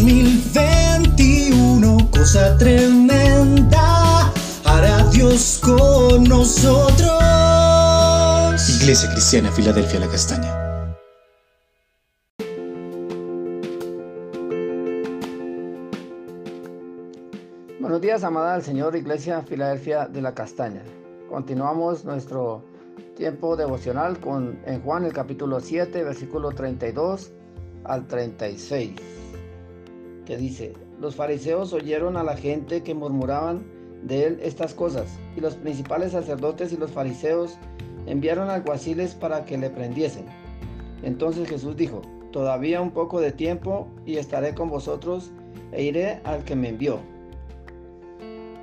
2021, cosa tremenda, hará Dios con nosotros. Iglesia Cristiana, Filadelfia, la Castaña. Buenos días, amada del Señor, Iglesia Filadelfia de la Castaña. Continuamos nuestro tiempo devocional con en Juan el capítulo 7, versículo 32 al 36, dice, los fariseos oyeron a la gente que murmuraban de él estas cosas, y los principales sacerdotes y los fariseos enviaron alguaciles para que le prendiesen. Entonces Jesús dijo, todavía un poco de tiempo y estaré con vosotros e iré al que me envió.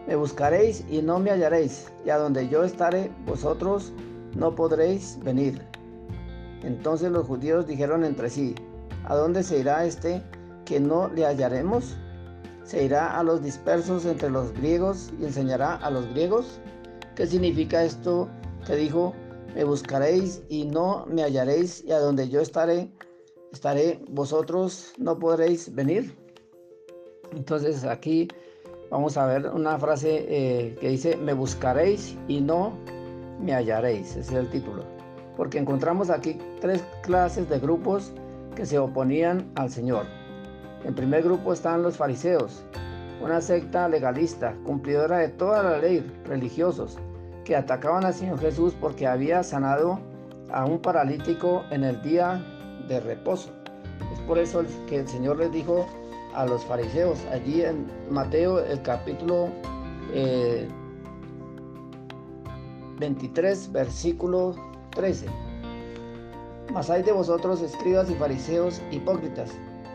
Me buscaréis y no me hallaréis, y a donde yo estaré, vosotros no podréis venir. Entonces los judíos dijeron entre sí, ¿a dónde se irá este que no le hallaremos? ¿Se irá a los dispersos entre los griegos y enseñará a los griegos? ¿Qué significa esto que dijo, me buscaréis y no me hallaréis, y a donde yo estaré, estaré, vosotros no podréis venir? Entonces aquí vamos a ver una frase eh, que dice, me buscaréis y no me hallaréis, ese es el título. Porque encontramos aquí tres clases de grupos que se oponían al Señor. En primer grupo están los fariseos, una secta legalista, cumplidora de toda la ley, religiosos, que atacaban al Señor Jesús porque había sanado a un paralítico en el día de reposo. Es por eso que el Señor les dijo a los fariseos. Allí en Mateo el capítulo 23, eh, versículo 13. Mas hay de vosotros, escribas y fariseos hipócritas,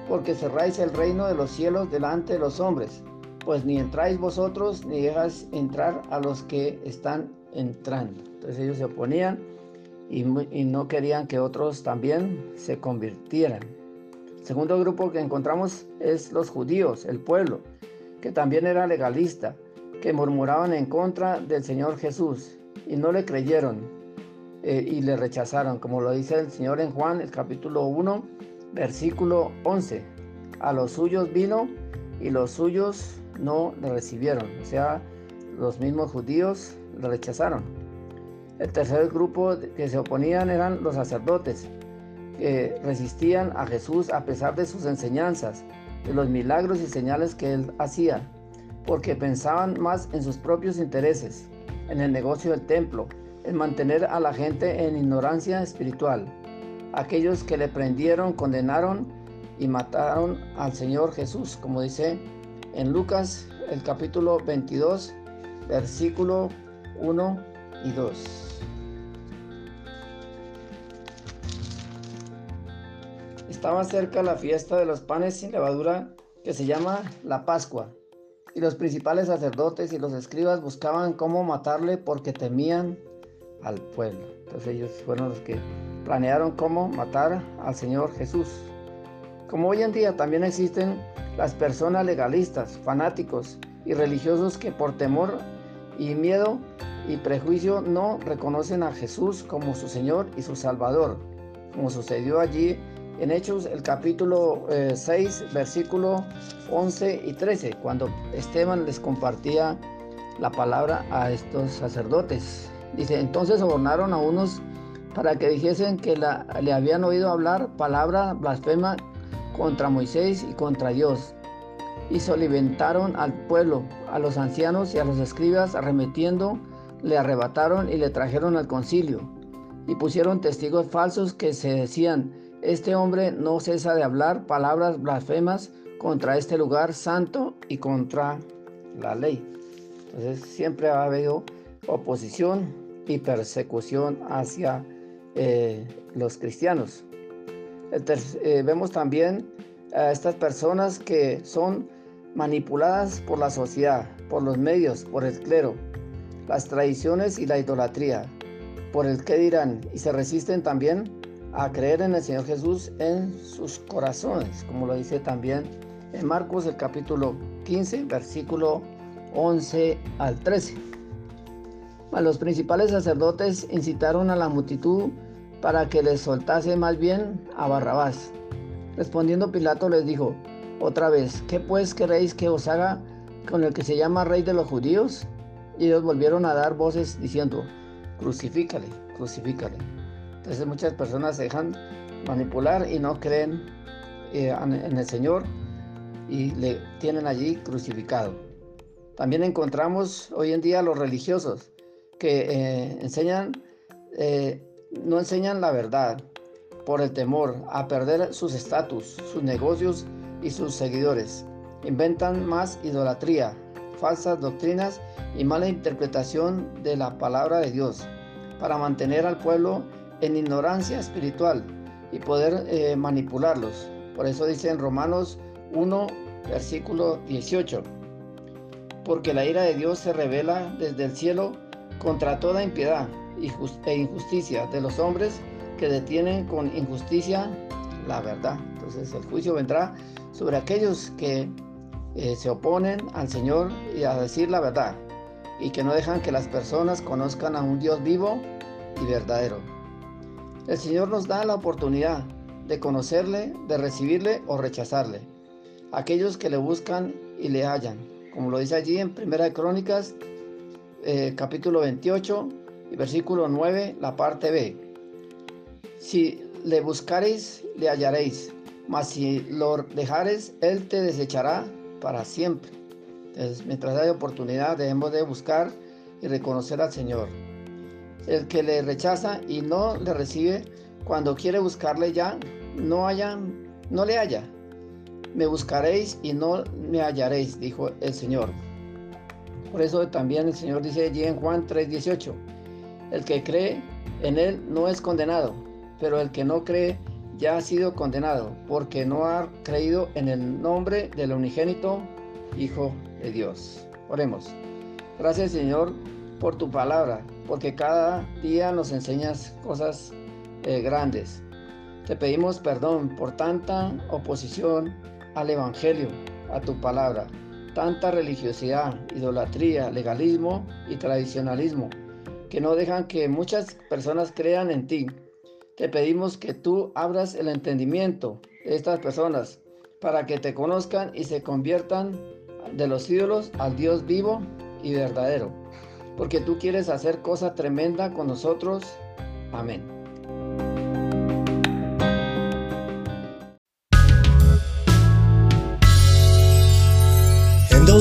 porque cerráis el reino de los cielos delante de los hombres, pues ni entráis vosotros ni dejáis entrar a los que están entrando. Entonces ellos se oponían y, no querían que otros también se convirtieran. Segundo grupo que encontramos es los judíos, el pueblo, que también era legalista, que murmuraban en contra del Señor Jesús y no le creyeron eh, y le rechazaron, como lo dice el Señor en Juan, el capítulo 1, versículo 11. A los suyos vino y los suyos no le recibieron, o sea, los mismos judíos le rechazaron. El tercer grupo que se oponían eran los sacerdotes, que resistían a Jesús a pesar de sus enseñanzas, de los milagros y señales que él hacía, porque pensaban más en sus propios intereses, en el negocio del templo, en mantener a la gente en ignorancia espiritual. Aquellos que le prendieron, condenaron y mataron al Señor Jesús, como dice en Lucas el capítulo 22, versículo 1 y 2. Estaba cerca la fiesta de los panes sin levadura que se llama la Pascua, y los principales sacerdotes y los escribas buscaban cómo matarle porque temían al pueblo. Entonces ellos fueron los que planearon cómo matar al Señor Jesús. Como hoy en día también existen las personas legalistas, fanáticos y religiosos que por temor y miedo y prejuicio no reconocen a Jesús como su Señor y su Salvador, como sucedió allí en Hechos el capítulo 6, eh, versículo 11 y 13, cuando Esteban les compartía la palabra a estos sacerdotes. Dice, entonces sobornaron a unos para que dijesen que le habían oído hablar palabra blasfema contra Moisés y contra Dios. Y solimentaron al pueblo, a los ancianos y a los escribas, arremetiendo, le arrebataron y le trajeron al concilio. Y pusieron testigos falsos que se decían, este hombre no cesa de hablar palabras blasfemas contra este lugar santo y contra la ley. Entonces siempre ha habido oposición y persecución hacia eh, los cristianos. Eh, vemos también a estas personas que son manipuladas por la sociedad, por los medios, por el clero, las tradiciones y la idolatría, por el que dirán, y se resisten también a creer en el Señor Jesús en sus corazones, como lo dice también en Marcos el capítulo 15, versículo 11 al 13. Los principales sacerdotes incitaron a la multitud para que les soltase más bien a Barrabás. Respondiendo Pilato les dijo, otra vez, ¿qué pues queréis que os haga con el que se llama rey de los judíos? Y ellos volvieron a dar voces diciendo, crucifícale, crucifícale. Entonces muchas personas se dejan manipular y no creen eh, en el Señor y le tienen allí crucificado. También encontramos hoy en día los religiosos que eh, enseñan, eh, no enseñan la verdad por el temor a perder sus estatus, sus negocios y sus seguidores. Inventan más idolatría, falsas doctrinas y mala interpretación de la palabra de Dios para mantener al pueblo en ignorancia espiritual y poder eh, manipularlos. Por eso dice en Romanos 1, versículo 18, porque la ira de Dios se revela desde el cielo contra toda impiedad e injusticia de los hombres que detienen con injusticia la verdad. Entonces el juicio vendrá sobre aquellos que eh, se oponen al Señor y a decir la verdad y que no dejan que las personas conozcan a un Dios vivo y verdadero. El Señor nos da la oportunidad de conocerle, de recibirle o rechazarle. Aquellos que le buscan y le hallan, como lo dice allí en Primera de Crónicas, eh, capítulo 28 y versículo 9, la parte B. Si le buscareis, le hallaréis, mas si lo dejares, él te desechará para siempre. Entonces, mientras haya oportunidad, debemos de buscar y reconocer al Señor. El que le rechaza y no le recibe, cuando quiere buscarle ya, no, haya, no le haya. Me buscaréis y no me hallaréis, dijo el Señor. Por eso también el Señor dice allí en Juan 3:18, el que cree en Él no es condenado, pero el que no cree ya ha sido condenado, porque no ha creído en el nombre del unigénito Hijo de Dios. Oremos. Gracias Señor por tu palabra, porque cada día nos enseñas cosas eh, grandes. Te pedimos perdón por tanta oposición al Evangelio, a tu palabra, tanta religiosidad, idolatría, legalismo y tradicionalismo, que no dejan que muchas personas crean en ti. Te pedimos que tú abras el entendimiento de estas personas para que te conozcan y se conviertan de los ídolos al Dios vivo y verdadero, porque tú quieres hacer cosa tremenda con nosotros. Amén.